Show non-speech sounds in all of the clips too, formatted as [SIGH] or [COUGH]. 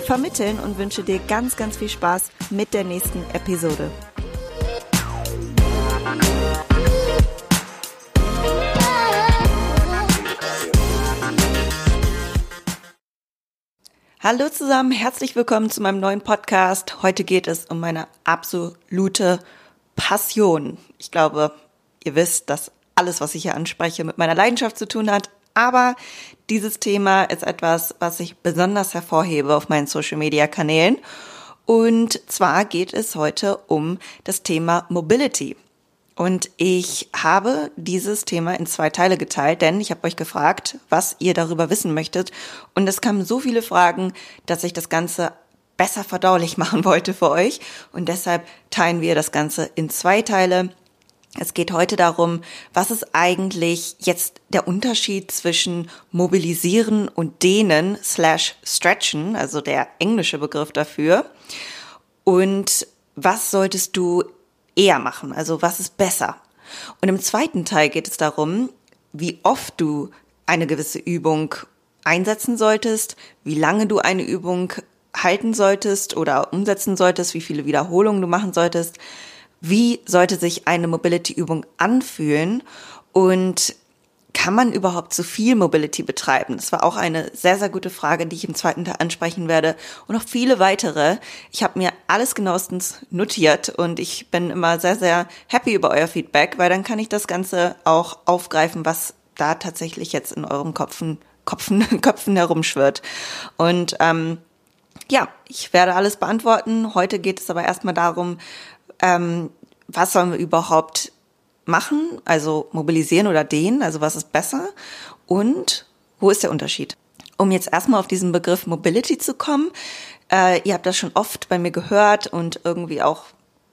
vermitteln und wünsche dir ganz, ganz viel Spaß mit der nächsten Episode. Hallo zusammen, herzlich willkommen zu meinem neuen Podcast. Heute geht es um meine absolute Passion. Ich glaube, ihr wisst, dass alles, was ich hier anspreche, mit meiner Leidenschaft zu tun hat. Aber dieses Thema ist etwas, was ich besonders hervorhebe auf meinen Social-Media-Kanälen. Und zwar geht es heute um das Thema Mobility. Und ich habe dieses Thema in zwei Teile geteilt, denn ich habe euch gefragt, was ihr darüber wissen möchtet. Und es kamen so viele Fragen, dass ich das Ganze besser verdaulich [LAUGHS] machen wollte für euch. Und deshalb teilen wir das Ganze in zwei Teile. Es geht heute darum, was ist eigentlich jetzt der Unterschied zwischen mobilisieren und dehnen slash stretchen, also der englische Begriff dafür. Und was solltest du eher machen? Also was ist besser? Und im zweiten Teil geht es darum, wie oft du eine gewisse Übung einsetzen solltest, wie lange du eine Übung halten solltest oder umsetzen solltest, wie viele Wiederholungen du machen solltest, wie sollte sich eine Mobility-Übung anfühlen und kann man überhaupt zu viel Mobility betreiben? Das war auch eine sehr, sehr gute Frage, die ich im zweiten Teil ansprechen werde. Und noch viele weitere. Ich habe mir alles genauestens notiert und ich bin immer sehr, sehr happy über euer Feedback, weil dann kann ich das Ganze auch aufgreifen, was da tatsächlich jetzt in eurem Kopfen, Kopfen, [LAUGHS] Köpfen herumschwirrt. Und ähm, ja, ich werde alles beantworten. Heute geht es aber erstmal darum, ähm, was sollen wir überhaupt machen, also mobilisieren oder dehnen, also was ist besser und wo ist der Unterschied? Um jetzt erstmal auf diesen Begriff Mobility zu kommen, äh, ihr habt das schon oft bei mir gehört und irgendwie auch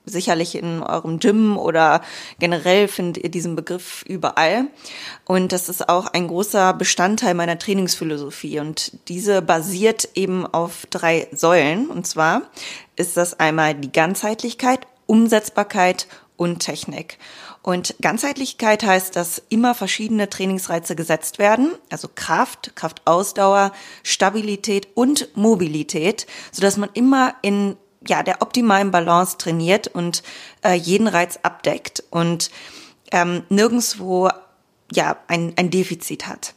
sicherlich in eurem Gym oder generell findet ihr diesen Begriff überall. Und das ist auch ein großer Bestandteil meiner Trainingsphilosophie. Und diese basiert eben auf drei Säulen. Und zwar ist das einmal die Ganzheitlichkeit, Umsetzbarkeit und Technik. Und Ganzheitlichkeit heißt, dass immer verschiedene Trainingsreize gesetzt werden, also Kraft, Kraftausdauer, Stabilität und Mobilität, so dass man immer in ja, der optimalen Balance trainiert und äh, jeden Reiz abdeckt und ähm, nirgendswo ja ein, ein Defizit hat.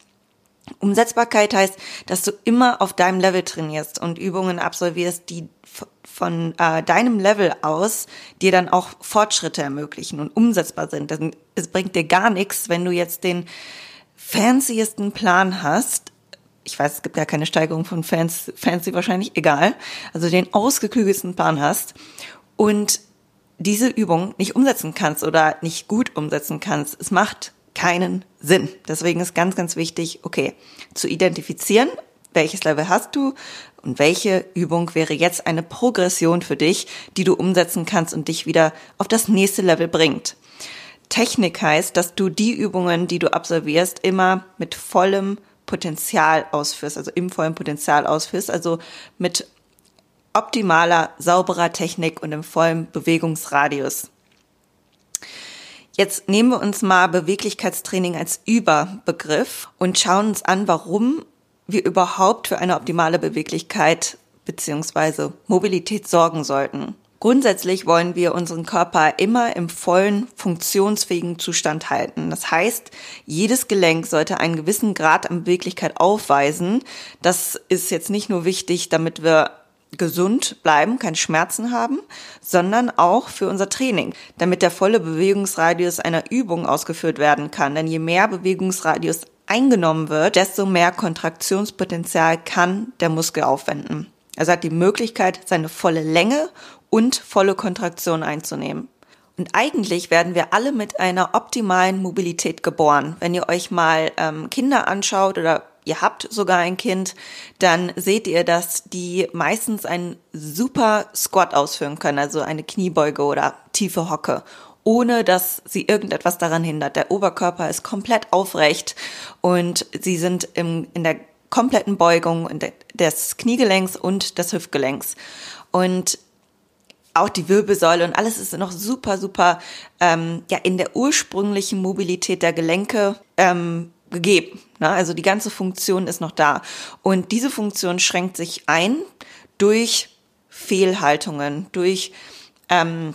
Umsetzbarkeit heißt, dass du immer auf deinem Level trainierst und Übungen absolvierst, die von äh, deinem Level aus dir dann auch Fortschritte ermöglichen und umsetzbar sind. Denn es bringt dir gar nichts, wenn du jetzt den fanciesten Plan hast. Ich weiß, es gibt ja keine Steigerung von Fans, fancy wahrscheinlich, egal. Also den ausgeklügelsten Plan hast und diese Übung nicht umsetzen kannst oder nicht gut umsetzen kannst. Es macht keinen Sinn. Deswegen ist ganz, ganz wichtig, okay, zu identifizieren, welches Level hast du und welche Übung wäre jetzt eine Progression für dich, die du umsetzen kannst und dich wieder auf das nächste Level bringt. Technik heißt, dass du die Übungen, die du absolvierst, immer mit vollem Potenzial ausführst, also im vollen Potenzial ausführst, also mit optimaler, sauberer Technik und im vollen Bewegungsradius. Jetzt nehmen wir uns mal Beweglichkeitstraining als Überbegriff und schauen uns an, warum wir überhaupt für eine optimale Beweglichkeit bzw. Mobilität sorgen sollten. Grundsätzlich wollen wir unseren Körper immer im vollen, funktionsfähigen Zustand halten. Das heißt, jedes Gelenk sollte einen gewissen Grad an Beweglichkeit aufweisen. Das ist jetzt nicht nur wichtig, damit wir gesund bleiben, keine Schmerzen haben, sondern auch für unser Training, damit der volle Bewegungsradius einer Übung ausgeführt werden kann. Denn je mehr Bewegungsradius eingenommen wird, desto mehr Kontraktionspotenzial kann der Muskel aufwenden. Er hat die Möglichkeit, seine volle Länge und volle Kontraktion einzunehmen. Und eigentlich werden wir alle mit einer optimalen Mobilität geboren. Wenn ihr euch mal ähm, Kinder anschaut oder ihr habt sogar ein Kind, dann seht ihr, dass die meistens einen super Squat ausführen können, also eine Kniebeuge oder tiefe Hocke ohne dass sie irgendetwas daran hindert. Der Oberkörper ist komplett aufrecht und sie sind im, in der kompletten Beugung des Kniegelenks und des Hüftgelenks. Und auch die Wirbelsäule und alles ist noch super, super ähm, ja in der ursprünglichen Mobilität der Gelenke ähm, gegeben. Ne? Also die ganze Funktion ist noch da. Und diese Funktion schränkt sich ein durch Fehlhaltungen, durch ähm,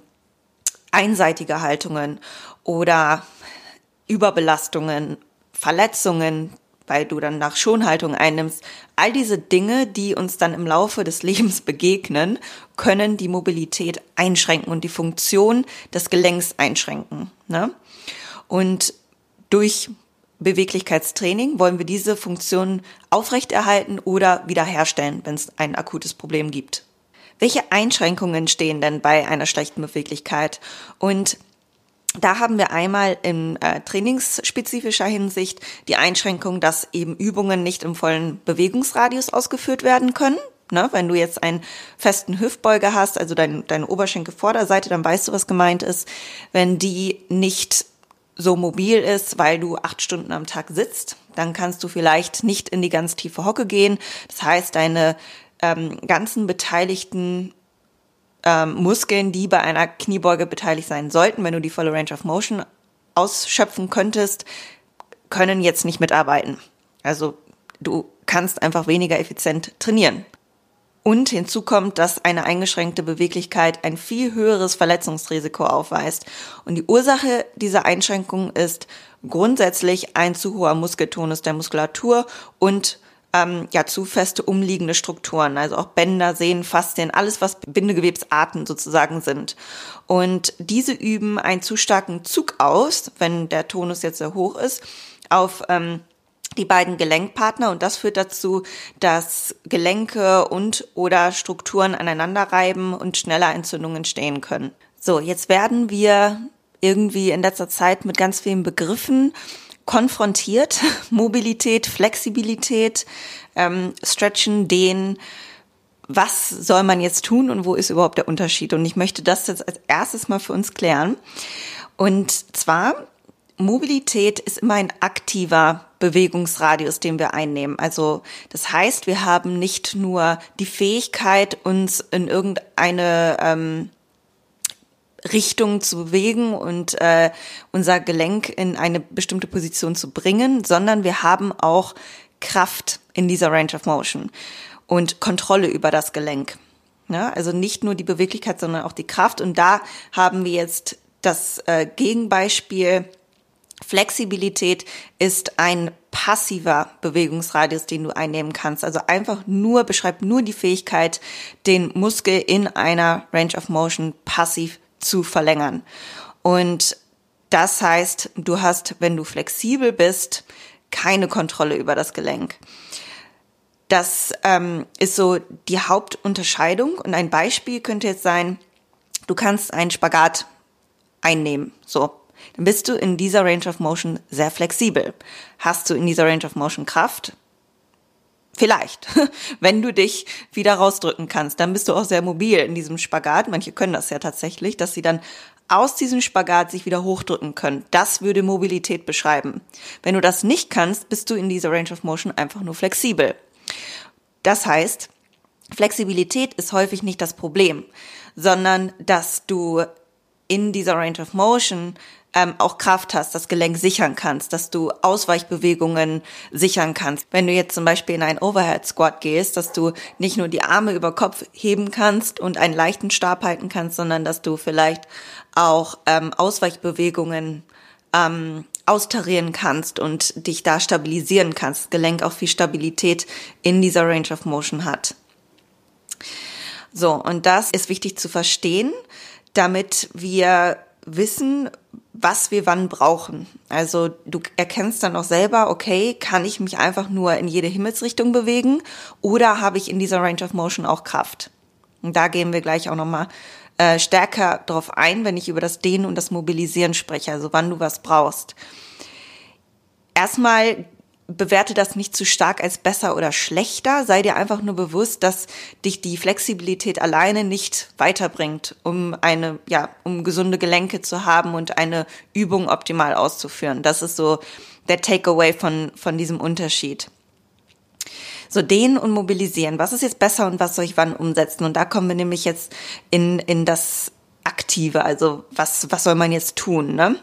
einseitige Haltungen oder Überbelastungen, Verletzungen, weil du dann nach Schonhaltung einnimmst. All diese Dinge, die uns dann im Laufe des Lebens begegnen, können die Mobilität einschränken und die Funktion des Gelenks einschränken. Ne? Und durch Beweglichkeitstraining wollen wir diese Funktion aufrechterhalten oder wiederherstellen, wenn es ein akutes Problem gibt. Welche Einschränkungen stehen denn bei einer schlechten Beweglichkeit? Und da haben wir einmal in äh, trainingsspezifischer Hinsicht die Einschränkung, dass eben Übungen nicht im vollen Bewegungsradius ausgeführt werden können. Ne, wenn du jetzt einen festen Hüftbeuger hast, also dein, deine Oberschenkelvorderseite, dann weißt du, was gemeint ist. Wenn die nicht so mobil ist, weil du acht Stunden am Tag sitzt, dann kannst du vielleicht nicht in die ganz tiefe Hocke gehen. Das heißt, deine ähm, ganzen beteiligten ähm, Muskeln, die bei einer Kniebeuge beteiligt sein sollten, wenn du die volle Range of Motion ausschöpfen könntest, können jetzt nicht mitarbeiten. Also du kannst einfach weniger effizient trainieren. Und hinzu kommt, dass eine eingeschränkte Beweglichkeit ein viel höheres Verletzungsrisiko aufweist. Und die Ursache dieser Einschränkung ist grundsätzlich ein zu hoher Muskeltonus der Muskulatur und ähm, ja zu feste umliegende Strukturen, also auch Bänder, Sehnen, Faszien, alles was Bindegewebsarten sozusagen sind. Und diese üben einen zu starken Zug aus, wenn der Tonus jetzt sehr hoch ist, auf ähm, die beiden Gelenkpartner und das führt dazu, dass Gelenke und oder Strukturen aneinander reiben und schneller Entzündungen entstehen können. So, jetzt werden wir irgendwie in letzter Zeit mit ganz vielen Begriffen konfrontiert. [LAUGHS] Mobilität, Flexibilität, ähm, Stretchen, Dehnen. Was soll man jetzt tun und wo ist überhaupt der Unterschied? Und ich möchte das jetzt als erstes mal für uns klären. Und zwar, Mobilität ist immer ein aktiver Bewegungsradius, den wir einnehmen. Also das heißt, wir haben nicht nur die Fähigkeit, uns in irgendeine ähm, Richtung zu bewegen und äh, unser Gelenk in eine bestimmte Position zu bringen, sondern wir haben auch Kraft in dieser Range of Motion und Kontrolle über das Gelenk. Ja, also nicht nur die Beweglichkeit, sondern auch die Kraft. Und da haben wir jetzt das äh, Gegenbeispiel. Flexibilität ist ein passiver Bewegungsradius, den du einnehmen kannst. Also einfach nur, beschreibt nur die Fähigkeit, den Muskel in einer Range of Motion passiv zu verlängern. Und das heißt, du hast, wenn du flexibel bist, keine Kontrolle über das Gelenk. Das ähm, ist so die Hauptunterscheidung. Und ein Beispiel könnte jetzt sein, du kannst einen Spagat einnehmen. So, dann bist du in dieser Range of Motion sehr flexibel. Hast du in dieser Range of Motion Kraft? Vielleicht, [LAUGHS] wenn du dich wieder rausdrücken kannst, dann bist du auch sehr mobil in diesem Spagat. Manche können das ja tatsächlich, dass sie dann aus diesem Spagat sich wieder hochdrücken können. Das würde Mobilität beschreiben. Wenn du das nicht kannst, bist du in dieser Range of Motion einfach nur flexibel. Das heißt, Flexibilität ist häufig nicht das Problem, sondern dass du in dieser Range of Motion ähm, auch Kraft hast, das Gelenk sichern kannst, dass du Ausweichbewegungen sichern kannst. Wenn du jetzt zum Beispiel in einen Overhead Squat gehst, dass du nicht nur die Arme über Kopf heben kannst und einen leichten Stab halten kannst, sondern dass du vielleicht auch ähm, Ausweichbewegungen ähm, austarieren kannst und dich da stabilisieren kannst. Das Gelenk auch viel Stabilität in dieser Range of Motion hat. So, und das ist wichtig zu verstehen, damit wir wissen, was wir wann brauchen. Also du erkennst dann auch selber, okay, kann ich mich einfach nur in jede Himmelsrichtung bewegen oder habe ich in dieser Range of Motion auch Kraft? Und da gehen wir gleich auch nochmal äh, stärker drauf ein, wenn ich über das Dehnen und das Mobilisieren spreche, also wann du was brauchst. Erstmal bewerte das nicht zu stark als besser oder schlechter. Sei dir einfach nur bewusst, dass dich die Flexibilität alleine nicht weiterbringt, um eine, ja, um gesunde Gelenke zu haben und eine Übung optimal auszuführen. Das ist so der Takeaway von, von diesem Unterschied. So dehnen und mobilisieren. Was ist jetzt besser und was soll ich wann umsetzen? Und da kommen wir nämlich jetzt in, in das Aktive. Also was, was soll man jetzt tun, ne?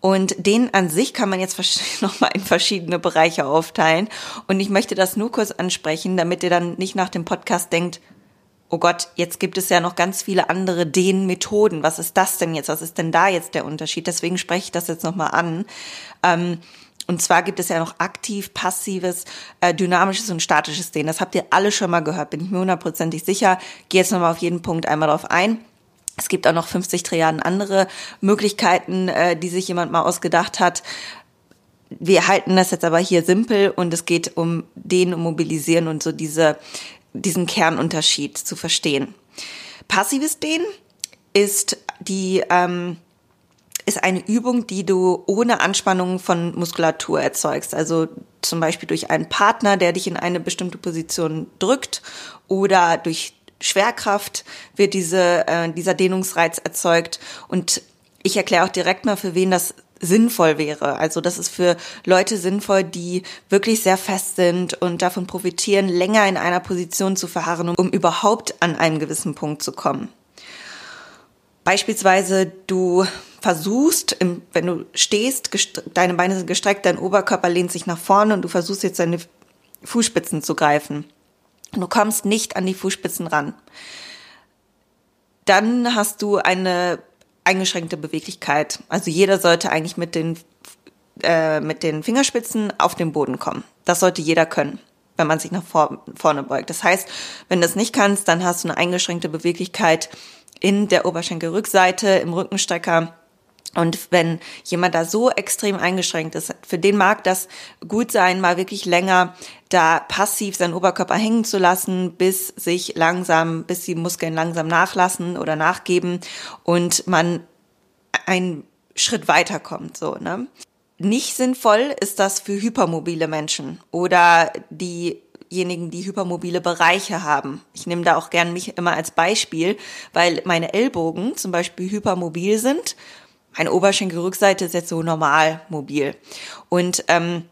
Und den an sich kann man jetzt [LAUGHS] nochmal in verschiedene Bereiche aufteilen. Und ich möchte das nur kurz ansprechen, damit ihr dann nicht nach dem Podcast denkt, oh Gott, jetzt gibt es ja noch ganz viele andere Dehnmethoden. Was ist das denn jetzt? Was ist denn da jetzt der Unterschied? Deswegen spreche ich das jetzt nochmal an. Ähm, und zwar gibt es ja noch aktiv, passives, äh, dynamisches und statisches Dehnen. Das habt ihr alle schon mal gehört, bin ich mir hundertprozentig sicher. Gehe jetzt nochmal auf jeden Punkt einmal drauf ein. Es gibt auch noch 50 Triaden andere Möglichkeiten, äh, die sich jemand mal ausgedacht hat. Wir halten das jetzt aber hier simpel und es geht um den und mobilisieren und so diese, diesen Kernunterschied zu verstehen. Passives Dehnen ist die ähm, ist eine Übung, die du ohne Anspannung von Muskulatur erzeugst. Also zum Beispiel durch einen Partner, der dich in eine bestimmte Position drückt oder durch Schwerkraft wird diese, äh, dieser Dehnungsreiz erzeugt. Und ich erkläre auch direkt mal, für wen das sinnvoll wäre. Also das ist für Leute sinnvoll, die wirklich sehr fest sind und davon profitieren, länger in einer Position zu verharren, um überhaupt an einen gewissen Punkt zu kommen. Beispielsweise du versuchst, wenn du stehst, deine Beine sind gestreckt, dein Oberkörper lehnt sich nach vorne und du versuchst jetzt deine Fußspitzen zu greifen. Du kommst nicht an die Fußspitzen ran. Dann hast du eine eingeschränkte Beweglichkeit. Also jeder sollte eigentlich mit den, äh, mit den Fingerspitzen auf den Boden kommen. Das sollte jeder können, wenn man sich nach vor, vorne beugt. Das heißt, wenn du das nicht kannst, dann hast du eine eingeschränkte Beweglichkeit in der Oberschenkelrückseite, im Rückenstrecker und wenn jemand da so extrem eingeschränkt ist, für den mag das gut sein, mal wirklich länger da passiv seinen Oberkörper hängen zu lassen, bis sich langsam, bis die Muskeln langsam nachlassen oder nachgeben und man einen Schritt weiterkommt, so, ne? Nicht sinnvoll ist das für hypermobile Menschen oder diejenigen, die hypermobile Bereiche haben. Ich nehme da auch gern mich immer als Beispiel, weil meine Ellbogen zum Beispiel hypermobil sind eine Oberschenkelrückseite ist jetzt so normal mobil. Und ähm,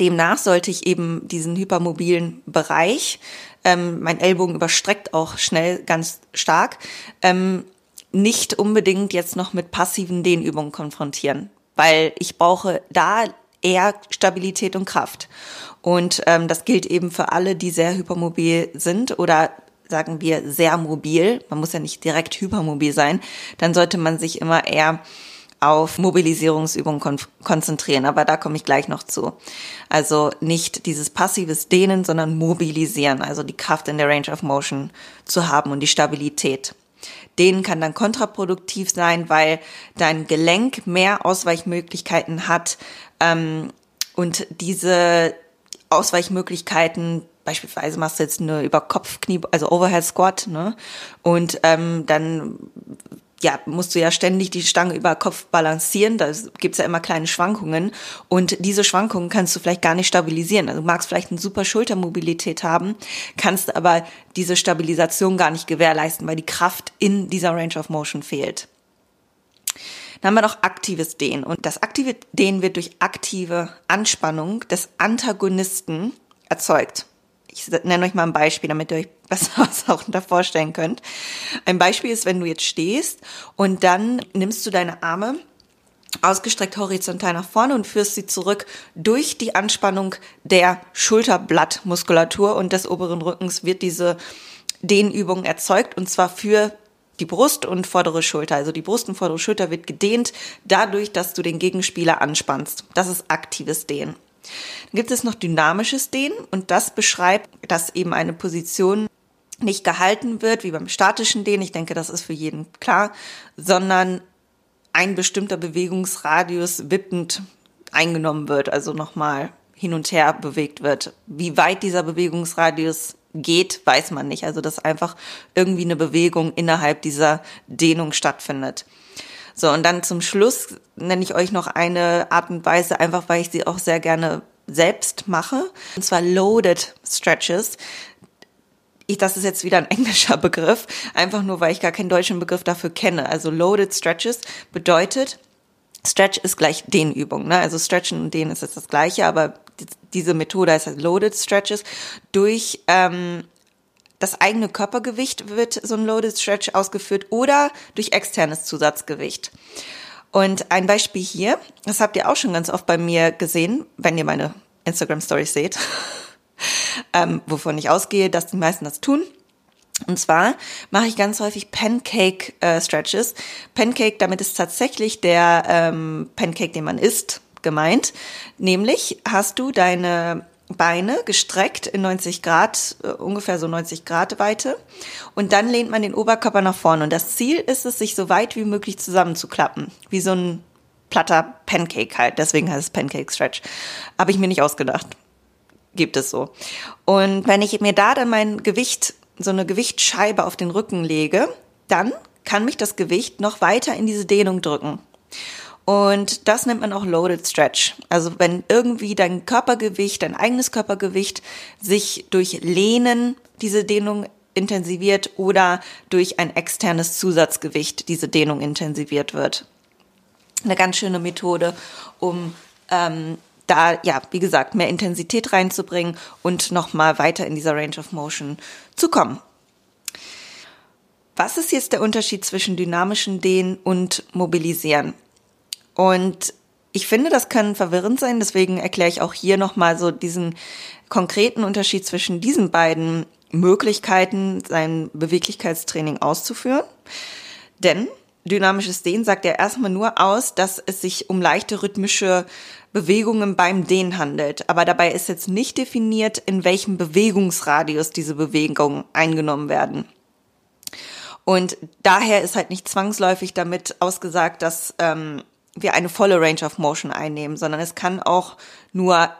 demnach sollte ich eben diesen hypermobilen Bereich, ähm, mein Ellbogen überstreckt auch schnell ganz stark, ähm, nicht unbedingt jetzt noch mit passiven Dehnübungen konfrontieren, weil ich brauche da eher Stabilität und Kraft. Und ähm, das gilt eben für alle, die sehr hypermobil sind oder sagen wir sehr mobil. Man muss ja nicht direkt hypermobil sein. Dann sollte man sich immer eher auf Mobilisierungsübungen kon konzentrieren, aber da komme ich gleich noch zu. Also nicht dieses passives Dehnen, sondern mobilisieren, also die Kraft in der Range of Motion zu haben und die Stabilität. Dehnen kann dann kontraproduktiv sein, weil dein Gelenk mehr Ausweichmöglichkeiten hat ähm, und diese Ausweichmöglichkeiten beispielsweise machst du jetzt eine über Kopfknie, also Overhead Squat, ne? Und ähm, dann ja, musst du ja ständig die Stange über Kopf balancieren. Da gibt's ja immer kleine Schwankungen. Und diese Schwankungen kannst du vielleicht gar nicht stabilisieren. Also du magst vielleicht eine super Schultermobilität haben, kannst aber diese Stabilisation gar nicht gewährleisten, weil die Kraft in dieser Range of Motion fehlt. Dann haben wir noch aktives Dehnen. Und das aktive Dehnen wird durch aktive Anspannung des Antagonisten erzeugt. Ich nenne euch mal ein Beispiel, damit ihr euch [LAUGHS] besser was auch da vorstellen könnt. Ein Beispiel ist, wenn du jetzt stehst und dann nimmst du deine Arme ausgestreckt horizontal nach vorne und führst sie zurück durch die Anspannung der Schulterblattmuskulatur und des oberen Rückens wird diese Dehnübung erzeugt und zwar für die Brust und vordere Schulter. Also die Brust und vordere Schulter wird gedehnt dadurch, dass du den Gegenspieler anspannst. Das ist aktives Dehnen. Dann gibt es noch dynamisches Dehnen und das beschreibt, dass eben eine Position nicht gehalten wird, wie beim statischen Dehnen, ich denke, das ist für jeden klar, sondern ein bestimmter Bewegungsradius wippend eingenommen wird, also nochmal hin und her bewegt wird. Wie weit dieser Bewegungsradius geht, weiß man nicht. Also dass einfach irgendwie eine Bewegung innerhalb dieser Dehnung stattfindet. So, und dann zum Schluss nenne ich euch noch eine Art und Weise, einfach weil ich sie auch sehr gerne selbst mache, und zwar Loaded Stretches. Ich, das ist jetzt wieder ein [LAUGHS] englischer Begriff, einfach nur, weil ich gar keinen deutschen Begriff dafür kenne. Also Loaded Stretches bedeutet, Stretch ist gleich Dehnübung, ne? Also Stretchen und Dehnen ist jetzt das gleiche, aber diese Methode heißt halt Loaded Stretches durch ähm, das eigene Körpergewicht wird so ein Loaded Stretch ausgeführt oder durch externes Zusatzgewicht. Und ein Beispiel hier, das habt ihr auch schon ganz oft bei mir gesehen, wenn ihr meine Instagram Stories seht, [LAUGHS] ähm, wovon ich ausgehe, dass die meisten das tun. Und zwar mache ich ganz häufig Pancake äh, Stretches. Pancake, damit ist tatsächlich der ähm, Pancake, den man isst, gemeint. Nämlich hast du deine Beine gestreckt in 90 Grad, äh, ungefähr so 90 Grad Weite. Und dann lehnt man den Oberkörper nach vorne. Und das Ziel ist es, sich so weit wie möglich zusammenzuklappen. Wie so ein platter Pancake halt. Deswegen heißt es Pancake Stretch. Habe ich mir nicht ausgedacht. Gibt es so. Und wenn ich mir da dann mein Gewicht, so eine Gewichtsscheibe auf den Rücken lege, dann kann mich das Gewicht noch weiter in diese Dehnung drücken. Und das nennt man auch Loaded Stretch. Also wenn irgendwie dein Körpergewicht, dein eigenes Körpergewicht sich durch Lehnen diese Dehnung intensiviert oder durch ein externes Zusatzgewicht diese Dehnung intensiviert wird. Eine ganz schöne Methode, um ähm, da, ja, wie gesagt, mehr Intensität reinzubringen und nochmal weiter in dieser Range of Motion zu kommen. Was ist jetzt der Unterschied zwischen dynamischen Dehnen und Mobilisieren? Und ich finde, das kann verwirrend sein, deswegen erkläre ich auch hier nochmal so diesen konkreten Unterschied zwischen diesen beiden Möglichkeiten, sein Beweglichkeitstraining auszuführen. Denn dynamisches Dehnen sagt ja erstmal nur aus, dass es sich um leichte rhythmische Bewegungen beim Dehnen handelt. Aber dabei ist jetzt nicht definiert, in welchem Bewegungsradius diese Bewegungen eingenommen werden. Und daher ist halt nicht zwangsläufig damit ausgesagt, dass ähm, wir eine volle Range of Motion einnehmen, sondern es kann auch nur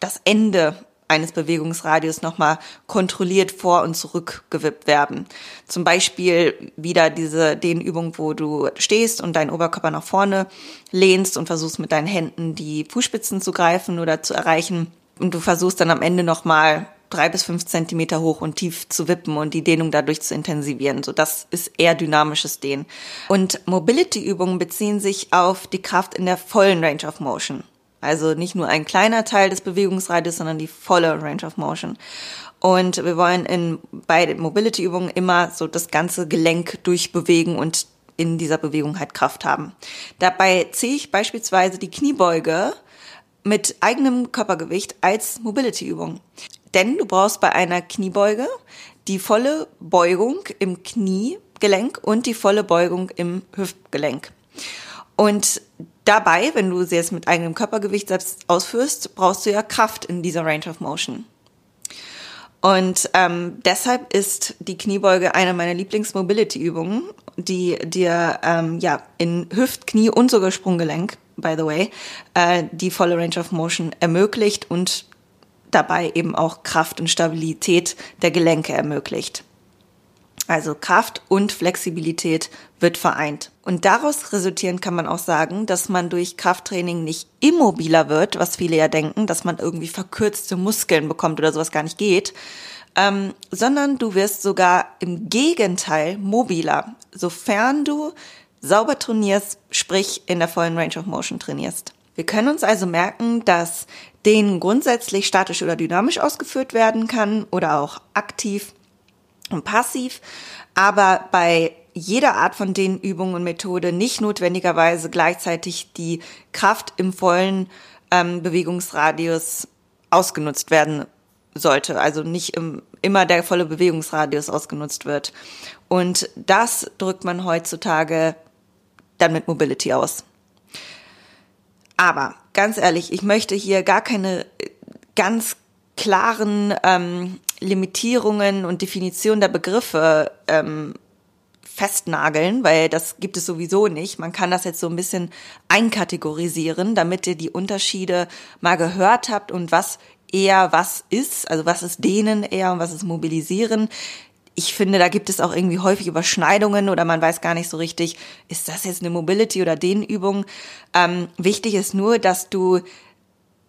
das Ende eines Bewegungsradius nochmal kontrolliert vor und zurück gewippt werden. Zum Beispiel wieder diese Dehnübung, wo du stehst und deinen Oberkörper nach vorne lehnst und versuchst mit deinen Händen die Fußspitzen zu greifen oder zu erreichen. Und du versuchst dann am Ende nochmal drei bis fünf Zentimeter hoch und tief zu wippen und die Dehnung dadurch zu intensivieren. So, das ist eher dynamisches Dehnen. Und Mobility-Übungen beziehen sich auf die Kraft in der vollen Range of Motion. Also nicht nur ein kleiner Teil des Bewegungsradius, sondern die volle Range of Motion. Und wir wollen in, bei Mobility-Übungen immer so das ganze Gelenk durchbewegen und in dieser Bewegung halt Kraft haben. Dabei ziehe ich beispielsweise die Kniebeuge mit eigenem Körpergewicht als Mobility-Übung. Denn du brauchst bei einer Kniebeuge die volle Beugung im Kniegelenk und die volle Beugung im Hüftgelenk. Und dabei, wenn du sie jetzt mit eigenem Körpergewicht selbst ausführst, brauchst du ja Kraft in dieser Range of Motion. Und ähm, deshalb ist die Kniebeuge eine meiner Lieblings-Mobility-Übungen, die dir ähm, ja in Hüft, Knie und sogar Sprunggelenk, by the way, äh, die volle Range of Motion ermöglicht und dabei eben auch Kraft und Stabilität der Gelenke ermöglicht. Also Kraft und Flexibilität wird vereint. Und daraus resultierend kann man auch sagen, dass man durch Krafttraining nicht immobiler wird, was viele ja denken, dass man irgendwie verkürzte Muskeln bekommt oder sowas gar nicht geht, ähm, sondern du wirst sogar im Gegenteil mobiler, sofern du sauber trainierst, sprich in der vollen Range of Motion trainierst. Wir können uns also merken, dass den grundsätzlich statisch oder dynamisch ausgeführt werden kann oder auch aktiv und passiv, aber bei jeder Art von den Übungen und Methode nicht notwendigerweise gleichzeitig die Kraft im vollen ähm, Bewegungsradius ausgenutzt werden sollte, also nicht im, immer der volle Bewegungsradius ausgenutzt wird. Und das drückt man heutzutage dann mit Mobility aus. Aber ganz ehrlich, ich möchte hier gar keine äh, ganz klaren ähm, Limitierungen und Definitionen der Begriffe ähm, festnageln, weil das gibt es sowieso nicht. Man kann das jetzt so ein bisschen einkategorisieren, damit ihr die Unterschiede mal gehört habt und was eher was ist, also was ist denen eher und was ist mobilisieren ich finde, da gibt es auch irgendwie häufig Überschneidungen oder man weiß gar nicht so richtig, ist das jetzt eine Mobility oder Dehnübung. Ähm, wichtig ist nur, dass du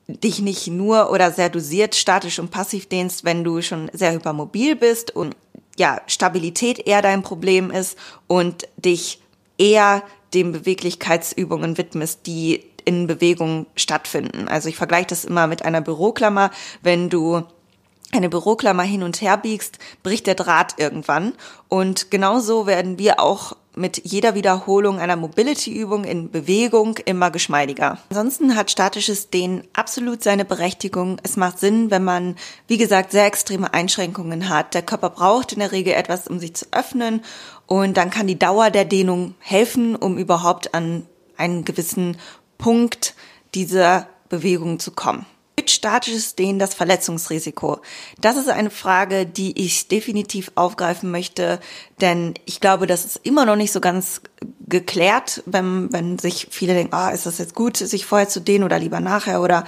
dich nicht nur oder sehr dosiert statisch und passiv dehnst, wenn du schon sehr hypermobil bist und ja, Stabilität eher dein Problem ist und dich eher den Beweglichkeitsübungen widmest, die in Bewegung stattfinden. Also ich vergleiche das immer mit einer Büroklammer. Wenn du eine Büroklammer hin und her biegst, bricht der Draht irgendwann. Und genauso werden wir auch mit jeder Wiederholung einer Mobility-Übung in Bewegung immer geschmeidiger. Ansonsten hat statisches Dehnen absolut seine Berechtigung. Es macht Sinn, wenn man, wie gesagt, sehr extreme Einschränkungen hat. Der Körper braucht in der Regel etwas, um sich zu öffnen und dann kann die Dauer der Dehnung helfen, um überhaupt an einen gewissen Punkt dieser Bewegung zu kommen statisches Dehnen das Verletzungsrisiko? Das ist eine Frage, die ich definitiv aufgreifen möchte, denn ich glaube, das ist immer noch nicht so ganz geklärt, wenn, wenn sich viele denken, ah, ist das jetzt gut, sich vorher zu dehnen oder lieber nachher oder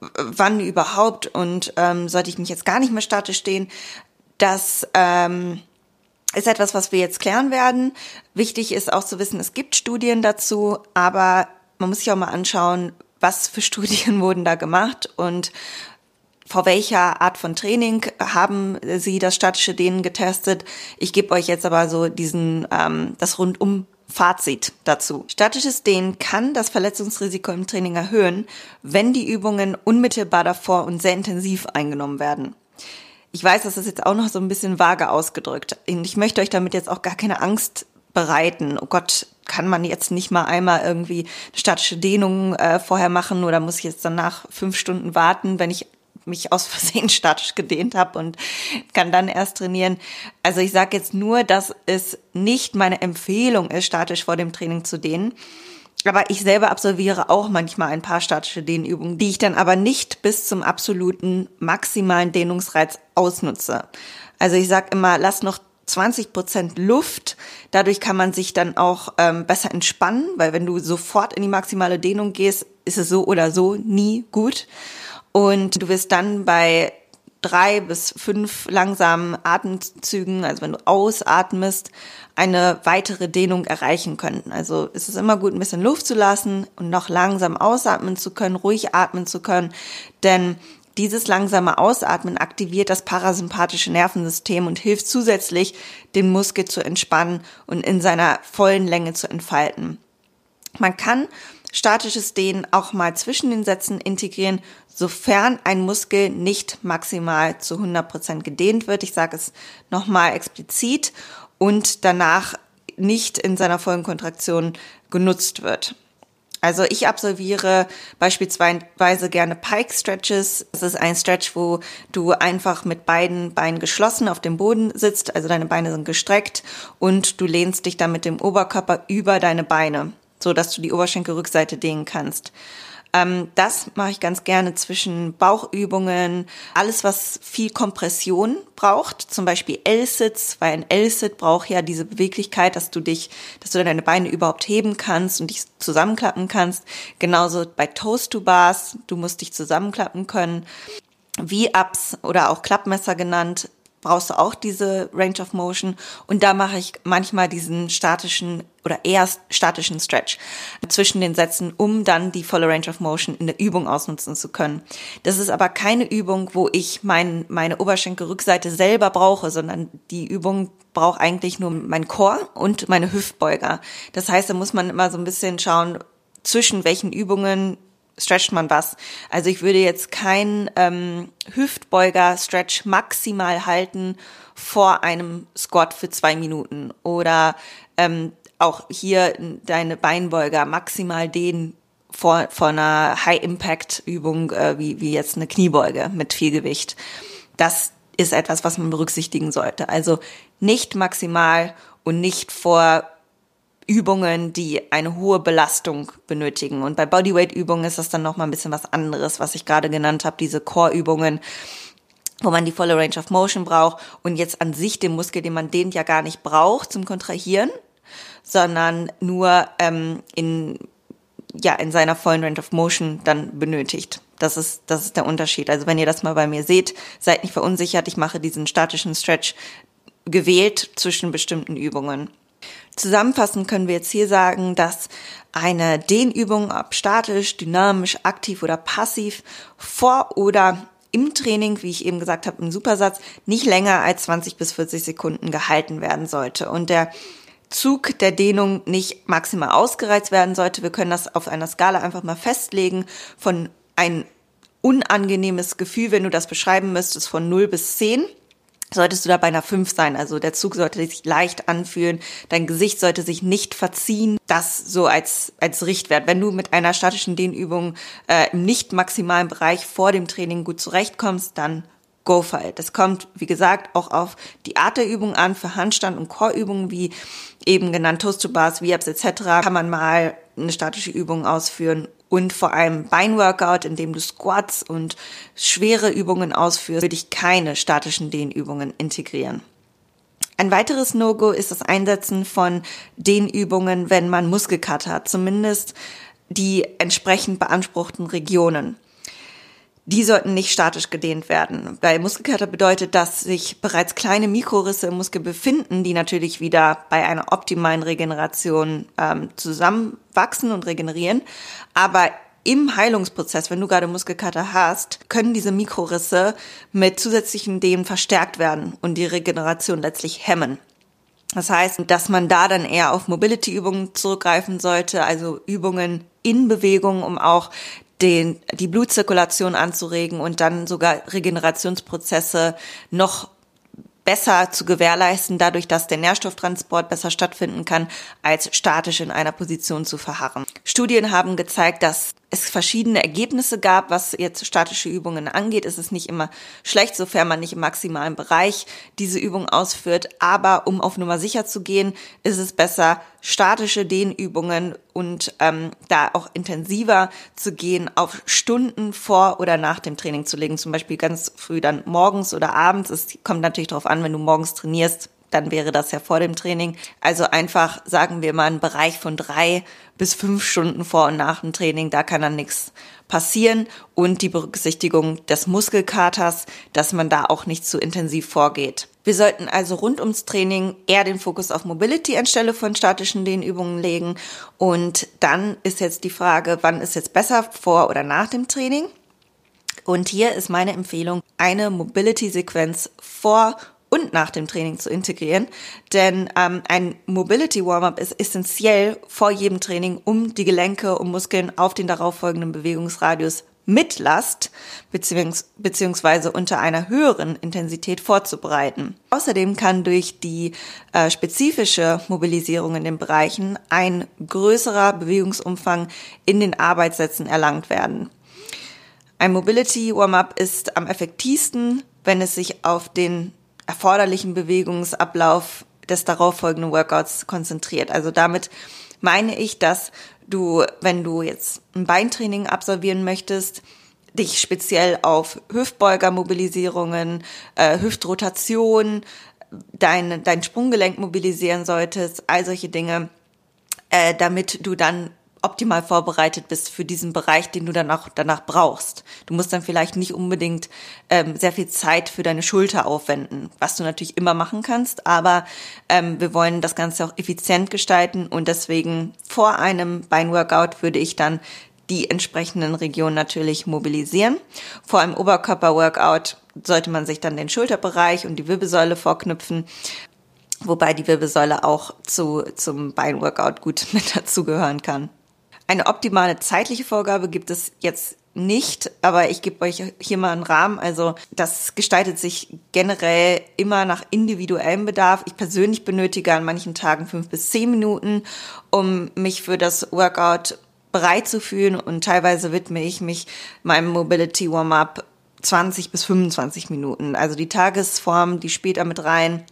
wann überhaupt und ähm, sollte ich mich jetzt gar nicht mehr statisch dehnen? Das ähm, ist etwas, was wir jetzt klären werden. Wichtig ist auch zu wissen, es gibt Studien dazu, aber man muss sich auch mal anschauen, was für Studien [LAUGHS] wurden da gemacht und vor welcher Art von Training haben Sie das statische Dehnen getestet? Ich gebe euch jetzt aber so diesen ähm, das rundum Fazit dazu. Statisches Dehnen kann das Verletzungsrisiko im Training erhöhen, wenn die Übungen unmittelbar davor und sehr intensiv eingenommen werden. Ich weiß, das ist jetzt auch noch so ein bisschen vage ausgedrückt. Ich möchte euch damit jetzt auch gar keine Angst bereiten. Oh Gott, kann man jetzt nicht mal einmal irgendwie statische Dehnung äh, vorher machen oder muss ich jetzt danach fünf Stunden warten, wenn ich mich aus Versehen [LAUGHS] statisch gedehnt habe und kann dann erst trainieren. Also ich sage jetzt nur, dass es nicht meine Empfehlung ist, statisch vor dem Training zu dehnen. Aber ich selber absolviere auch manchmal ein paar statische Dehnübungen, die ich dann aber nicht bis zum absoluten maximalen Dehnungsreiz ausnutze. Also ich sage immer, lass noch 20 Prozent Luft. Dadurch kann man sich dann auch ähm, besser entspannen, weil wenn du sofort in die maximale Dehnung gehst, ist es so oder so nie gut. Und du wirst dann bei drei bis fünf langsamen Atemzügen, also wenn du ausatmest, eine weitere Dehnung erreichen können. Also es ist immer gut, ein bisschen Luft zu lassen und noch langsam ausatmen zu können, ruhig atmen zu können, denn dieses langsame Ausatmen aktiviert das parasympathische Nervensystem und hilft zusätzlich, den Muskel zu entspannen und in seiner vollen Länge zu entfalten. Man kann statisches Dehnen auch mal zwischen den Sätzen integrieren, sofern ein Muskel nicht maximal zu 100 Prozent gedehnt wird. Ich sage es nochmal explizit und danach nicht in seiner vollen Kontraktion genutzt wird. Also ich absolviere beispielsweise gerne Pike Stretches. Das ist ein Stretch, wo du einfach mit beiden Beinen geschlossen auf dem Boden sitzt, also deine Beine sind gestreckt und du lehnst dich dann mit dem Oberkörper über deine Beine, so dass du die Oberschenkelrückseite dehnen kannst. Ähm, das mache ich ganz gerne zwischen Bauchübungen, alles was viel Kompression braucht, zum Beispiel L-Sits, weil ein L-Sit braucht ja diese Beweglichkeit, dass du dich, dass du deine Beine überhaupt heben kannst und dich zusammenklappen kannst. Genauso bei Toast to Bars, du musst dich zusammenklappen können. V-Ups oder auch Klappmesser genannt, brauchst du auch diese Range of Motion. Und da mache ich manchmal diesen statischen oder eher statischen Stretch zwischen den Sätzen, um dann die volle Range of Motion in der Übung ausnutzen zu können. Das ist aber keine Übung, wo ich mein, meine Oberschenkelrückseite selber brauche, sondern die Übung braucht eigentlich nur mein Core und meine Hüftbeuger. Das heißt, da muss man immer so ein bisschen schauen, zwischen welchen Übungen stretcht man was. Also ich würde jetzt keinen ähm, Hüftbeuger-Stretch maximal halten vor einem Squat für zwei Minuten oder ähm, auch hier deine Beinbeuger maximal dehnen vor, vor einer High-Impact-Übung äh, wie, wie jetzt eine Kniebeuge mit viel Gewicht. Das ist etwas, was man berücksichtigen sollte. Also nicht maximal und nicht vor Übungen, die eine hohe Belastung benötigen. Und bei Bodyweight-Übungen ist das dann nochmal ein bisschen was anderes, was ich gerade genannt habe, diese Core-Übungen, wo man die volle Range of Motion braucht und jetzt an sich den Muskel, den man dehnt, ja gar nicht braucht zum Kontrahieren, sondern nur ähm, in ja in seiner vollen Range of Motion dann benötigt. Das ist das ist der Unterschied. Also wenn ihr das mal bei mir seht, seid nicht verunsichert. Ich mache diesen statischen Stretch gewählt zwischen bestimmten Übungen. Zusammenfassend können wir jetzt hier sagen, dass eine Dehnübung, ob statisch, dynamisch, aktiv oder passiv, vor oder im Training, wie ich eben gesagt habe, im Supersatz, nicht länger als 20 bis 40 Sekunden gehalten werden sollte. Und der Zug der Dehnung nicht maximal ausgereizt werden sollte. Wir können das auf einer Skala einfach mal festlegen von ein unangenehmes Gefühl, wenn du das beschreiben müsstest, von 0 bis 10 solltest du da bei einer 5 sein. Also der Zug sollte sich leicht anfühlen, dein Gesicht sollte sich nicht verziehen. Das so als, als Richtwert. Wenn du mit einer statischen Dehnübung äh, im nicht maximalen Bereich vor dem Training gut zurechtkommst, dann go for it. Das kommt, wie gesagt, auch auf die Art der Übung an. Für Handstand- und Chorübungen, wie eben genannt Toast to Bars, V-Ups etc., kann man mal eine statische Übung ausführen und vor allem Beinworkout, in dem du Squats und schwere Übungen ausführst, würde ich keine statischen Dehnübungen integrieren. Ein weiteres No-Go ist das Einsetzen von Dehnübungen, wenn man Muskelkater hat, zumindest die entsprechend beanspruchten Regionen die sollten nicht statisch gedehnt werden. Bei Muskelkater bedeutet, dass sich bereits kleine Mikrorisse im Muskel befinden, die natürlich wieder bei einer optimalen Regeneration ähm, zusammenwachsen und regenerieren. Aber im Heilungsprozess, wenn du gerade Muskelkater hast, können diese Mikrorisse mit zusätzlichen Dehnen verstärkt werden und die Regeneration letztlich hemmen. Das heißt, dass man da dann eher auf Mobility-Übungen zurückgreifen sollte, also Übungen in Bewegung, um auch den, die Blutzirkulation anzuregen und dann sogar Regenerationsprozesse noch besser zu gewährleisten, dadurch, dass der Nährstofftransport besser stattfinden kann, als statisch in einer Position zu verharren. Studien haben gezeigt, dass es verschiedene Ergebnisse gab, was jetzt statische Übungen angeht. Es ist nicht immer schlecht, sofern man nicht im maximalen Bereich diese Übung ausführt. Aber um auf Nummer sicher zu gehen, ist es besser, statische Dehnübungen und ähm, da auch intensiver zu gehen, auf Stunden vor oder nach dem Training zu legen. Zum Beispiel ganz früh dann morgens oder abends. Es kommt natürlich darauf an, wenn du morgens trainierst, dann wäre das ja vor dem Training. Also einfach, sagen wir mal, einen Bereich von drei bis fünf Stunden vor und nach dem Training, da kann dann nichts passieren. Und die Berücksichtigung des Muskelkaters, dass man da auch nicht zu intensiv vorgeht. Wir sollten also rund ums Training eher den Fokus auf Mobility anstelle von statischen Dehnübungen legen. Und dann ist jetzt die Frage, wann ist jetzt besser vor oder nach dem Training? Und hier ist meine Empfehlung, eine Mobility-Sequenz vor und nach dem Training zu integrieren. Denn ähm, ein Mobility Warm-up ist essentiell vor jedem Training, um die Gelenke und Muskeln auf den darauffolgenden Bewegungsradius mit Last beziehungsweise unter einer höheren Intensität vorzubereiten. Außerdem kann durch die äh, spezifische Mobilisierung in den Bereichen ein größerer Bewegungsumfang in den Arbeitssätzen erlangt werden. Ein Mobility Warm-up ist am effektivsten, wenn es sich auf den erforderlichen Bewegungsablauf des darauffolgenden Workouts konzentriert. Also damit meine ich, dass du, wenn du jetzt ein Beintraining absolvieren möchtest, dich speziell auf Hüftbeugermobilisierungen, äh, Hüftrotation, dein, dein Sprunggelenk mobilisieren solltest, all solche Dinge, äh, damit du dann optimal vorbereitet bist für diesen Bereich, den du dann auch danach brauchst. Du musst dann vielleicht nicht unbedingt ähm, sehr viel Zeit für deine Schulter aufwenden, was du natürlich immer machen kannst, aber ähm, wir wollen das Ganze auch effizient gestalten und deswegen vor einem Beinworkout würde ich dann die entsprechenden Regionen natürlich mobilisieren. Vor einem Oberkörperworkout sollte man sich dann den Schulterbereich und die Wirbelsäule vorknüpfen wobei die Wirbelsäule auch zu, zum Beinworkout gut [LAUGHS] mit dazugehören kann. Eine optimale zeitliche Vorgabe gibt es jetzt nicht, aber ich gebe euch hier mal einen Rahmen. Also das gestaltet sich generell immer nach individuellem Bedarf. Ich persönlich benötige an manchen Tagen fünf bis zehn Minuten, um mich für das Workout bereit zu fühlen und teilweise widme ich mich meinem Mobility Warm-up 20 bis 25 Minuten. Also die Tagesform, die spielt da mit rein.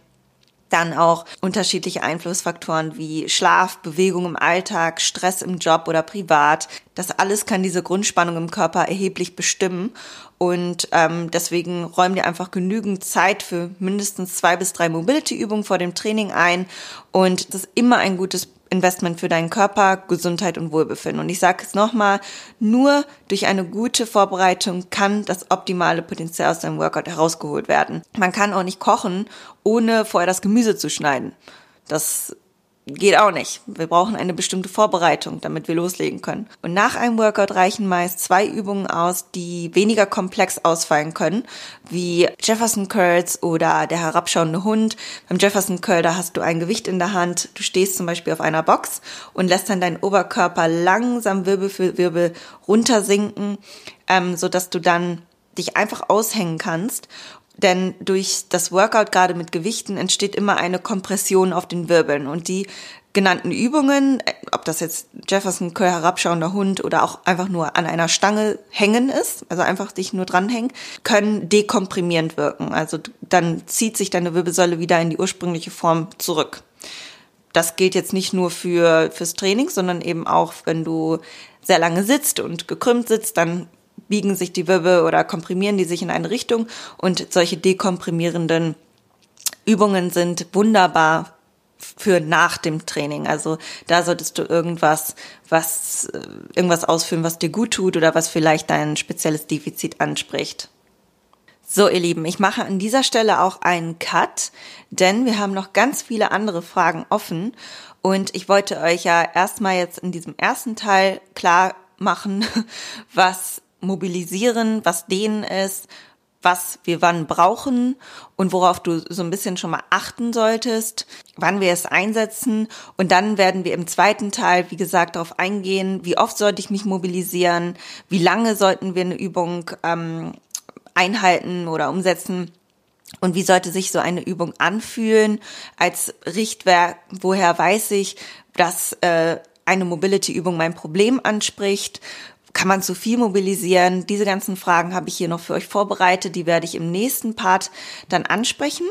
Dann auch unterschiedliche Einflussfaktoren wie Schlaf, Bewegung im Alltag, Stress im Job oder privat. Das alles kann diese Grundspannung im Körper erheblich bestimmen. Und ähm, deswegen räum dir einfach genügend Zeit für mindestens zwei bis drei Mobility-Übungen vor dem Training ein. Und das ist immer ein gutes Investment für deinen Körper, Gesundheit und Wohlbefinden. Und ich sage es nochmal, nur durch eine gute Vorbereitung kann das optimale Potenzial aus deinem Workout herausgeholt werden. Man kann auch nicht kochen, ohne vorher das Gemüse zu schneiden. Das geht auch nicht. Wir brauchen eine bestimmte Vorbereitung, damit wir loslegen können. Und nach einem Workout reichen meist zwei Übungen aus, die weniger komplex ausfallen können, wie Jefferson Curls oder der herabschauende Hund. Beim Jefferson Curl, da hast du ein Gewicht in der Hand, du stehst zum Beispiel auf einer Box und lässt dann deinen Oberkörper langsam Wirbel für Wirbel runtersinken, ähm, so dass du dann dich einfach aushängen kannst denn durch das Workout gerade mit Gewichten entsteht immer eine Kompression auf den Wirbeln und die genannten Übungen, äh, ob das jetzt Jefferson Curl herabschauender Hund oder auch einfach nur an einer Stange hängen ist, also einfach dich nur dranhängen, können dekomprimierend wirken. Also dann zieht sich deine Wirbelsäule wieder in die ursprüngliche Form zurück. Das gilt jetzt nicht nur für fürs Training, sondern eben auch, wenn du sehr lange sitzt und gekrümmt sitzt, dann biegen sich die Wirbel oder komprimieren die sich in eine Richtung und solche dekomprimierenden Übungen sind wunderbar für nach dem Training. Also da solltest du irgendwas, was, äh, irgendwas ausführen, was dir gut tut oder was vielleicht dein spezielles Defizit anspricht. So, ihr Lieben, ich mache an dieser Stelle auch einen Cut, denn wir haben noch ganz viele andere Fragen offen und ich wollte euch ja erstmal jetzt in diesem ersten Teil klar machen, [LAUGHS] was mobilisieren, was denen ist, was wir wann brauchen und worauf du so ein bisschen schon mal achten solltest, wann wir es einsetzen. Und dann werden wir im zweiten Teil, wie gesagt, darauf eingehen, wie oft sollte ich mich mobilisieren, wie lange sollten wir eine Übung ähm, einhalten oder umsetzen. Und wie sollte sich so eine Übung anfühlen als Richtwerk? Woher weiß ich, dass äh, eine Mobility-Übung mein Problem anspricht? Kann man zu viel mobilisieren? Diese ganzen Fragen habe ich hier noch für euch vorbereitet. Die werde ich im nächsten Part dann ansprechen.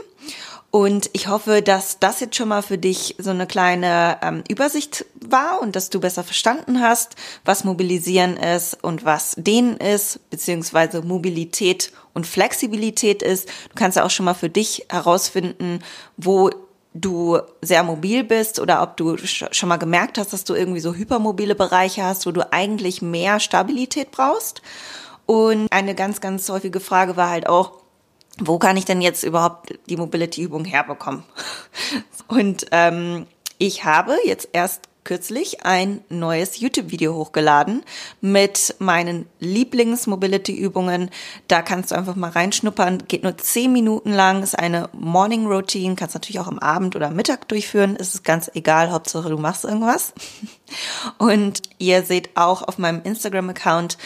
Und ich hoffe, dass das jetzt schon mal für dich so eine kleine ähm, Übersicht war und dass du besser verstanden hast, was Mobilisieren ist und was Dehnen ist, beziehungsweise Mobilität und Flexibilität ist. Du kannst ja auch schon mal für dich herausfinden, wo du sehr mobil bist oder ob du schon mal gemerkt hast, dass du irgendwie so hypermobile Bereiche hast, wo du eigentlich mehr Stabilität brauchst. Und eine ganz, ganz häufige Frage war halt auch, wo kann ich denn jetzt überhaupt die Mobility-Übung herbekommen? [LAUGHS] Und ähm, ich habe jetzt erst kürzlich ein neues YouTube-Video hochgeladen mit meinen Lieblings-Mobility-Übungen. Da kannst du einfach mal reinschnuppern. Geht nur zehn Minuten lang, ist eine Morning Routine. Kannst natürlich auch am Abend oder Mittag durchführen. Es ist ganz egal. Hauptsache du machst irgendwas. [LAUGHS] Und ihr seht auch auf meinem Instagram-Account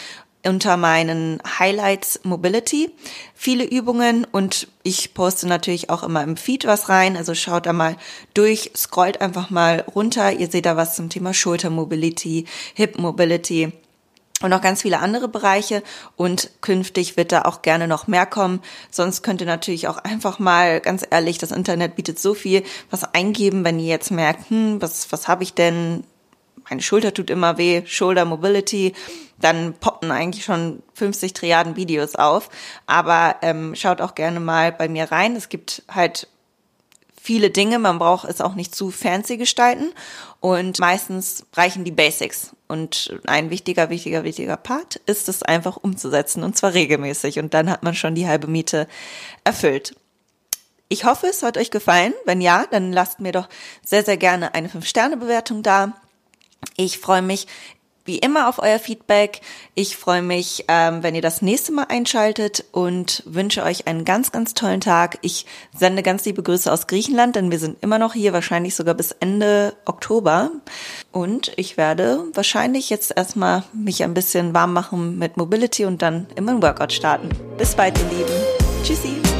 unter meinen Highlights Mobility viele Übungen und ich poste natürlich auch immer im Feed was rein. Also schaut da mal durch, scrollt einfach mal runter. Ihr seht da was zum Thema Schultermobility, Hip Mobility und noch ganz viele andere Bereiche. Und künftig wird da auch gerne noch mehr kommen. Sonst könnt ihr natürlich auch einfach mal, ganz ehrlich, das Internet bietet so viel, was eingeben, wenn ihr jetzt merkt, hm, was, was habe ich denn? Meine Schulter tut immer weh, Shoulder Mobility dann poppen eigentlich schon 50 Triaden Videos auf. Aber ähm, schaut auch gerne mal bei mir rein. Es gibt halt viele Dinge, man braucht es auch nicht zu fancy gestalten und meistens reichen die Basics. Und ein wichtiger, wichtiger, wichtiger Part ist es einfach umzusetzen und zwar regelmäßig und dann hat man schon die halbe Miete erfüllt. Ich hoffe, es hat euch gefallen. Wenn ja, dann lasst mir doch sehr, sehr gerne eine 5-Sterne-Bewertung da. Ich freue mich wie immer auf euer Feedback. Ich freue mich, ähm, wenn ihr das nächste Mal einschaltet und wünsche euch einen ganz, ganz tollen Tag. Ich sende ganz liebe Grüße aus Griechenland, denn wir sind immer noch hier, wahrscheinlich sogar bis Ende Oktober. Und ich werde wahrscheinlich jetzt erstmal mich ein bisschen warm machen mit Mobility und dann immer ein Workout starten. Bis bald, ihr Lieben. Tschüssi.